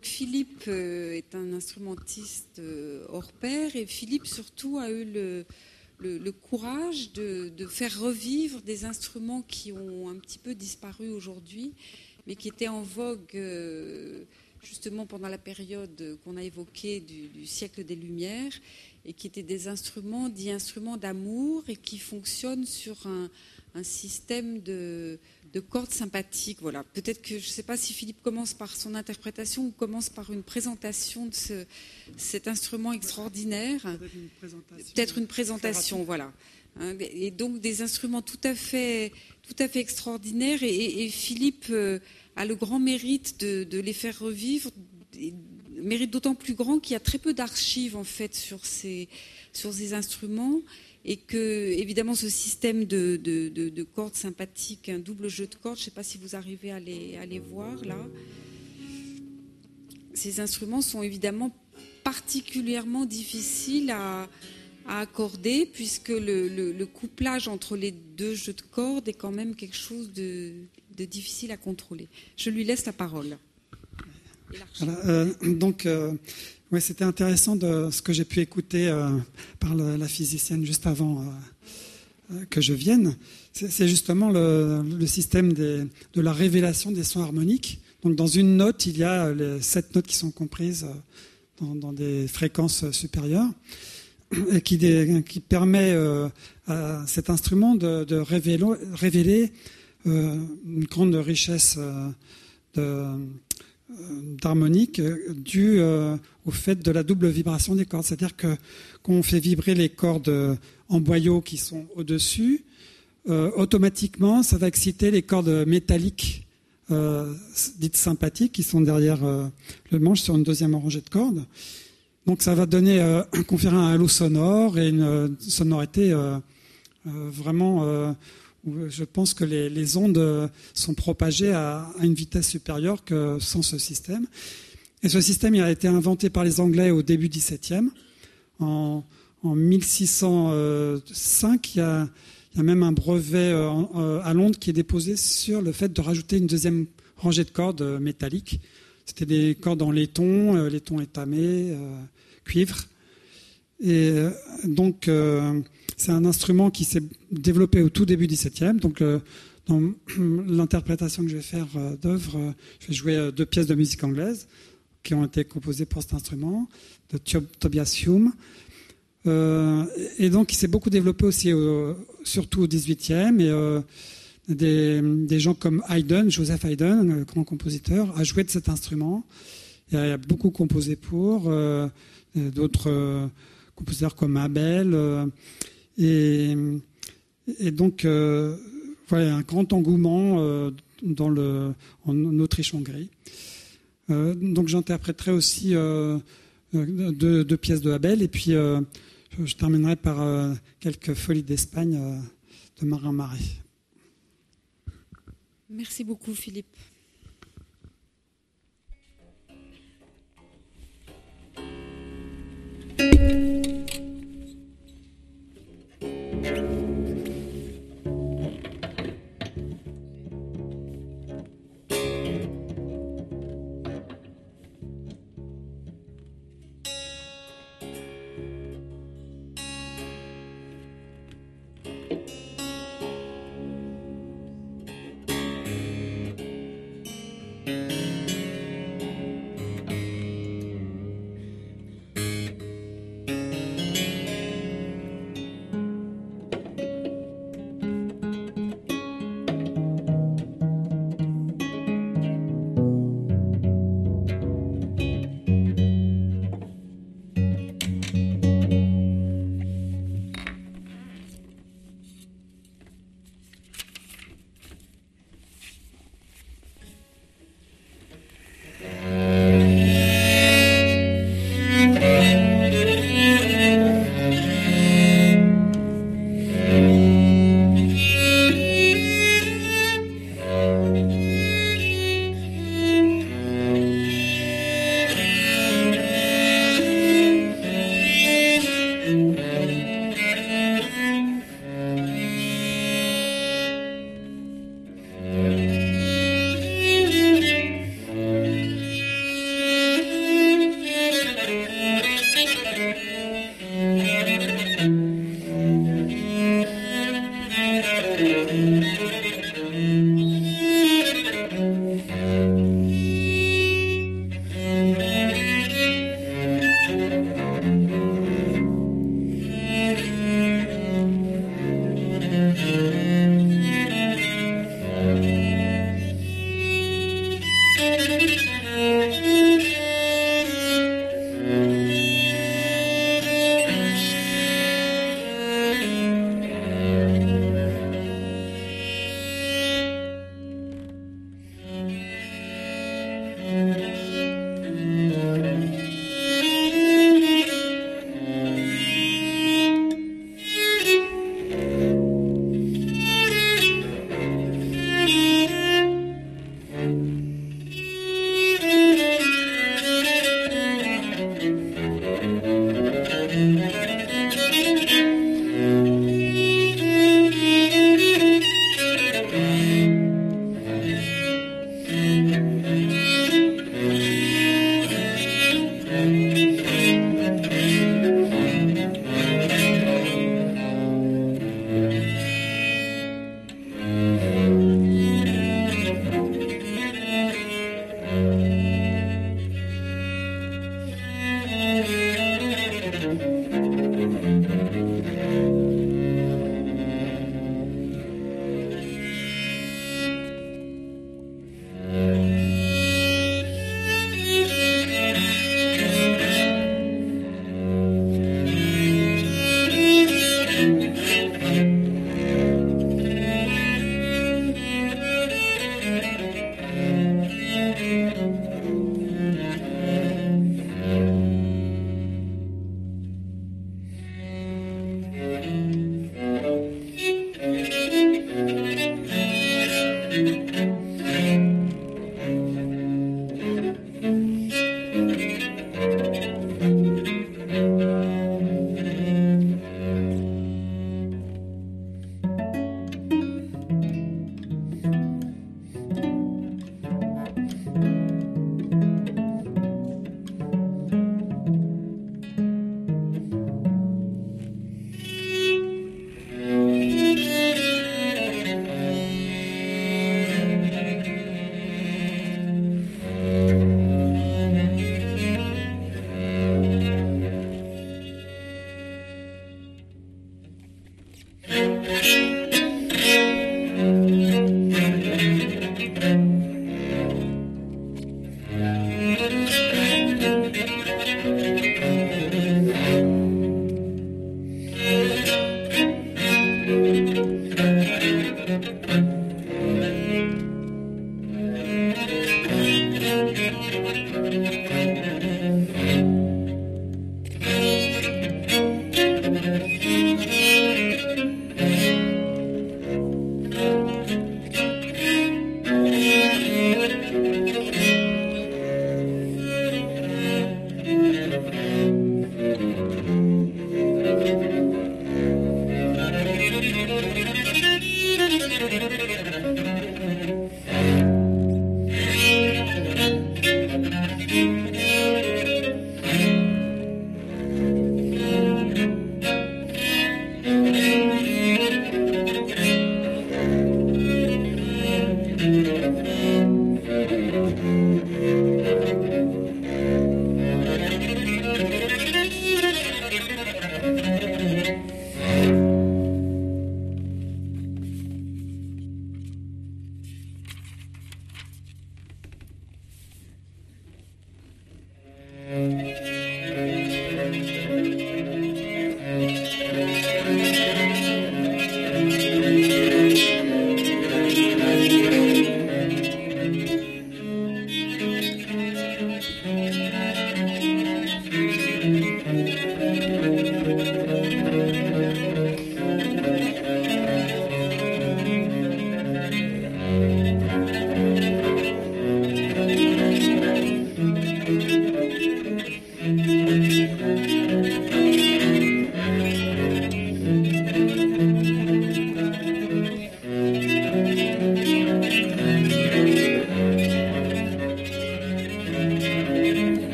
Philippe euh, est un instrumentiste euh, hors pair et Philippe surtout a eu le, courage de, faire revivre des instruments qui ont un petit peu disparu aujourd'hui, mais qui étaient en vogue euh, justement pendant la période qu'on a évoquée du, siècle des Lumières, et qui étaient des instruments dits instruments d'amour et qui fonctionnent sur un, système de, cordes sympathiques. Voilà. Peut-être que je ne sais pas si Philippe commence par son interprétation ou commence par une présentation de cet instrument extraordinaire. Peut-être une présentation, voilà. Hein, et donc des instruments tout à fait, tout à fait extraordinaires. Et, Philippe euh, a le grand mérite de, les faire revivre, mérite d'autant plus grand qu'il y a très peu d'archives en fait sur ces, sur ces instruments et que évidemment ce système de, de, cordes sympathiques, un double jeu de cordes, je ne sais pas si vous arrivez à les, à les voir là, ces instruments sont évidemment particulièrement difficiles à, accorder puisque le, le, couplage entre les deux jeux de cordes est quand même quelque chose de, de difficile à contrôler. Je lui laisse la parole. Euh, donc, euh, ouais, c'était intéressant de ce que j'ai pu écouter euh, par la physicienne juste avant que je vienne. C'est justement le, système de la révélation des sons harmoniques. Donc, dans une note, il y a les sept notes qui sont comprises dans, des fréquences supérieures et qui, permet euh, à cet instrument de, de révéler, euh, une grande richesse euh, d'harmonique due au fait de la double vibration des cordes. C'est-à-dire que quand on fait vibrer les cordes en boyau qui sont au-dessus, automatiquement, ça va exciter les cordes métalliques dites sympathiques qui sont derrière le manche sur une deuxième rangée de cordes. Donc ça va donner, euh, conférer un halo sonore et une euh, sonorité euh, vraiment je pense que les, ondes sont propagées à, une vitesse supérieure que sans ce système. Et ce système a été inventé par les Anglais au début du XVIIe. En, en 1605, il y, a, il y, a, même un brevet à Londres qui est déposé sur le fait de rajouter une deuxième rangée de cordes métalliques. C'était des cordes en laiton, laiton étamé, cuivre. Et euh, donc, euh, c'est un instrument qui s'est développé au tout début du 17e. Donc, euh, dans l'interprétation que je vais faire d'œuvre, je vais jouer deux pièces de musique anglaise qui ont été composées pour cet instrument, de Tobias Hume. et donc, il s'est beaucoup développé aussi, surtout au 18e. Et des, gens comme Haydn, Joseph Haydn, grand compositeur, a joué de cet instrument. Il a beaucoup composé pour d'autres euh, compositeurs comme Abel. Euh, et, donc, euh, voilà, un grand engouement dans le, en Autriche-Hongrie. donc, j'interpréterai aussi deux, pièces de Abel. Et puis, je terminerai par quelques folies d'Espagne de Marin Marais. Merci beaucoup, Philippe.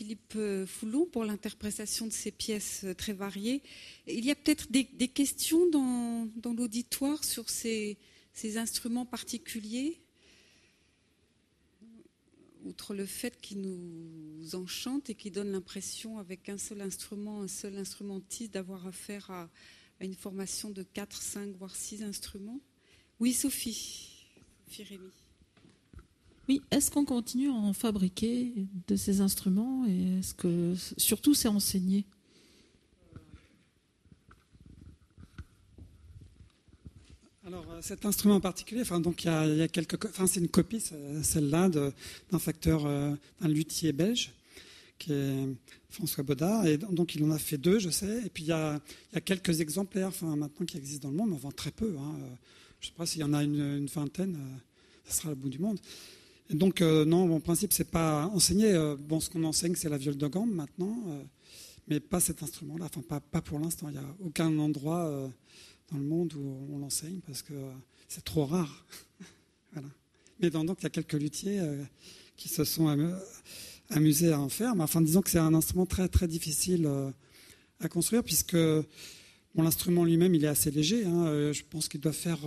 Philippe euh, Foulon pour l'interprétation de ces pièces euh, très variées. Il y a peut-être des, questions dans, l'auditoire sur ces, instruments particuliers Outre le fait qu'ils nous enchantent et qu'ils donnent l'impression, avec un seul instrument, un seul instrumentiste, d'avoir affaire à, une formation de 4, 5, voire 6 instruments. Oui, Sophie. Sophie. Oui, est-ce qu'on continue à en fabriquer de ces instruments et est-ce que surtout c'est enseigné? Alors euh, cet instrument en particulier, il y a, c'est une copie celle-là d'un facteur, euh, d'un luthier belge qui est François Baudard et donc il en a fait deux, je sais. Et puis il y a, quelques exemplaires, enfin maintenant qui existent dans le monde, on vend très peu. Hein. Je ne sais pas s'il y en a une, vingtaine, euh, ça sera le bout du monde donc, euh, non, mon principe, c'est pas enseigner. Euh, bon, ce qu'on enseigne, c'est la viole de gamme maintenant, euh, mais pas cet instrument-là. Enfin, pas, pour l'instant. Il n'y a aucun endroit dans le monde où on l'enseigne parce que c'est trop rare. Mais donc, il y a quelques luthiers qui se sont amusés à en faire. Mais enfin, disons que c'est un instrument très, très difficile à construire puisque l'instrument lui-même, il est assez léger. Hein. je pense qu'il doit faire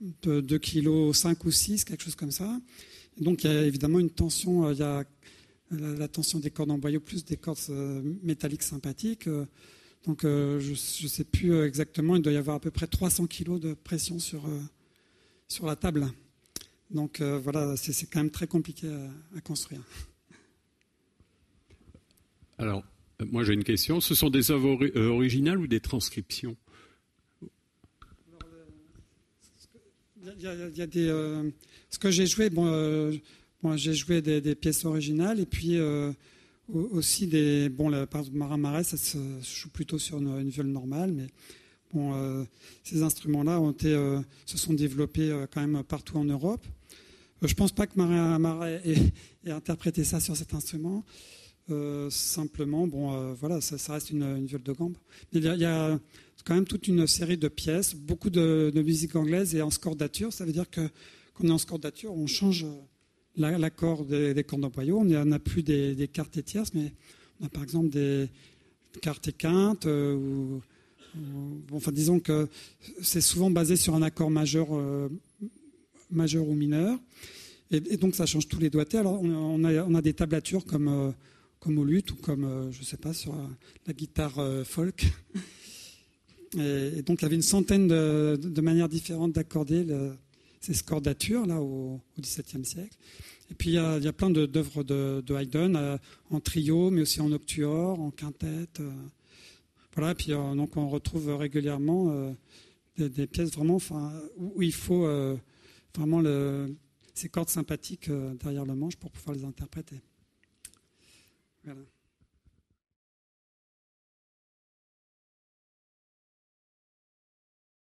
2 kg 5 ou 6, quelque chose comme ça. Donc il y a évidemment une tension, euh, il y a la, tension des cordes en boyau plus des cordes euh, métalliques sympathiques. Euh, donc je ne sais plus exactement, il doit y avoir à peu près 300 kg de pression sur, sur la table. Donc voilà, c'est quand même très compliqué à, construire. Alors, moi j'ai une question. Ce sont des œuvres originales ou des transcriptions? Il y a, des. ce que j'ai joué, bon, j'ai joué des, pièces originales et puis aussi des. Bon, par exemple, Marin Marais, ça se joue plutôt sur une, viole normale, mais bon, ces instruments-là ont se sont développés quand même partout en Europe. je ne pense pas que Marin Marais ait, interprété ça sur cet instrument. simplement, bon, voilà, ça, reste une, viole de gambe. il y a quand même toute une série de pièces, beaucoup de, musique anglaise et en scordature. Ça veut dire que quand on est en scordature, on change l'accord des, cordes boyau. On n'a plus des, quarts et tierces, mais on a par exemple des quarts et quintes. Euh, enfin, disons que c'est souvent basé sur un accord majeur, euh, ou mineur. Et, donc ça change tous les doigtés. Alors on a, des tablatures euh, comme au luth ou comme, je ne sais pas, sur la guitare folk. Et, donc il y avait une centaine de, manières différentes d'accorder ces scordatures là au, XVIIe siècle. Et puis il y a, plein d'œuvres de, Haydn euh, en trio, mais aussi en octuor, en quintette. Euh. voilà. Et puis euh, donc on retrouve régulièrement des, pièces vraiment, où, il faut vraiment ces cordes sympathiques derrière le manche pour pouvoir les interpréter.